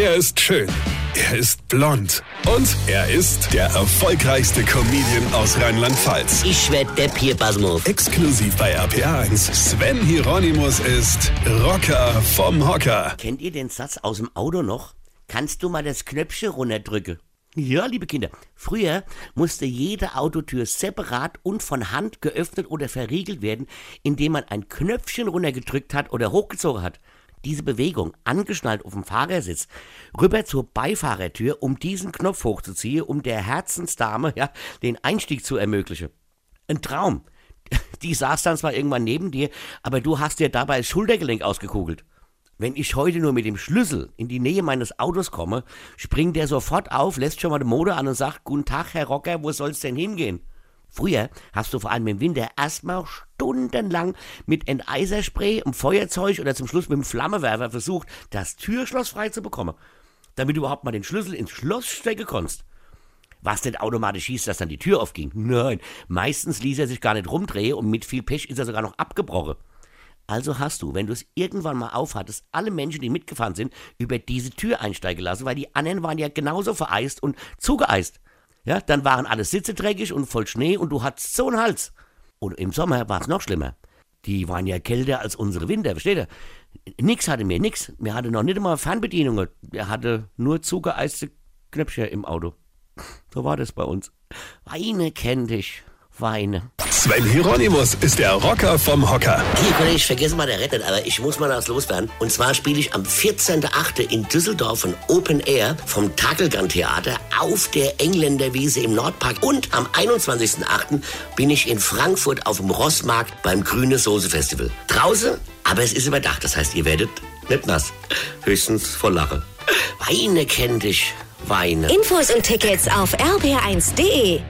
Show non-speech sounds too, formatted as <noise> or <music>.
Er ist schön. Er ist blond. Und er ist der erfolgreichste Comedian aus Rheinland-Pfalz. Ich werd der Pierpasmus. Exklusiv bei RPA1. Sven Hieronymus ist Rocker vom Hocker. Kennt ihr den Satz aus dem Auto noch? Kannst du mal das Knöpfchen runterdrücken? Ja, liebe Kinder, früher musste jede Autotür separat und von Hand geöffnet oder verriegelt werden, indem man ein Knöpfchen runtergedrückt hat oder hochgezogen hat. Diese Bewegung, angeschnallt auf dem Fahrersitz, rüber zur Beifahrertür, um diesen Knopf hochzuziehen, um der Herzensdame ja, den Einstieg zu ermöglichen. Ein Traum. <laughs> Die saß dann zwar irgendwann neben dir, aber du hast dir dabei das Schultergelenk ausgekugelt. Wenn ich heute nur mit dem Schlüssel in die Nähe meines Autos komme, springt der sofort auf, lässt schon mal den Motor an und sagt, Guten Tag, Herr Rocker, wo soll's denn hingehen? Früher hast du vor allem im Winter erstmal stundenlang mit Enteiserspray, einem Feuerzeug oder zum Schluss mit einem Flammewerfer versucht, das Türschloss frei zu bekommen, damit du überhaupt mal den Schlüssel ins Schloss stecken konntest. Was denn automatisch hieß, dass dann die Tür aufging? Nein, meistens ließ er sich gar nicht rumdrehen und mit viel Pech ist er sogar noch abgebrochen. Also hast du, wenn du es irgendwann mal aufhattest, alle Menschen, die mitgefahren sind, über diese Tür einsteigen lassen, weil die anderen waren ja genauso vereist und zugeeist. Ja, dann waren alle Sitze dreckig und voll Schnee und du hattest so einen Hals. Und im Sommer war es noch schlimmer. Die waren ja kälter als unsere Winter, versteht ihr? Nix hatte mir, nix. Wir hatten noch nicht einmal Fernbedienungen. Wir hatten nur zugeeiste Knöpfchen im Auto. So war das bei uns. Weine kenn dich, Weine. Sven Hieronymus ist der Rocker vom Hocker. Hier, Kollege, ich vergesse mal der Rettet, aber ich muss mal das loswerden. Und zwar spiele ich am 14.8. in Düsseldorf ein Open Air vom Takelgan Theater auf der Engländerwiese im Nordpark. Und am 21.8. bin ich in Frankfurt auf dem Rossmarkt beim Grüne Soße Festival. Draußen, aber es ist überdacht. Das heißt, ihr werdet nicht nass. Höchstens vor Lache. Weine kennt dich, Weine. Infos und Tickets auf rb1.de.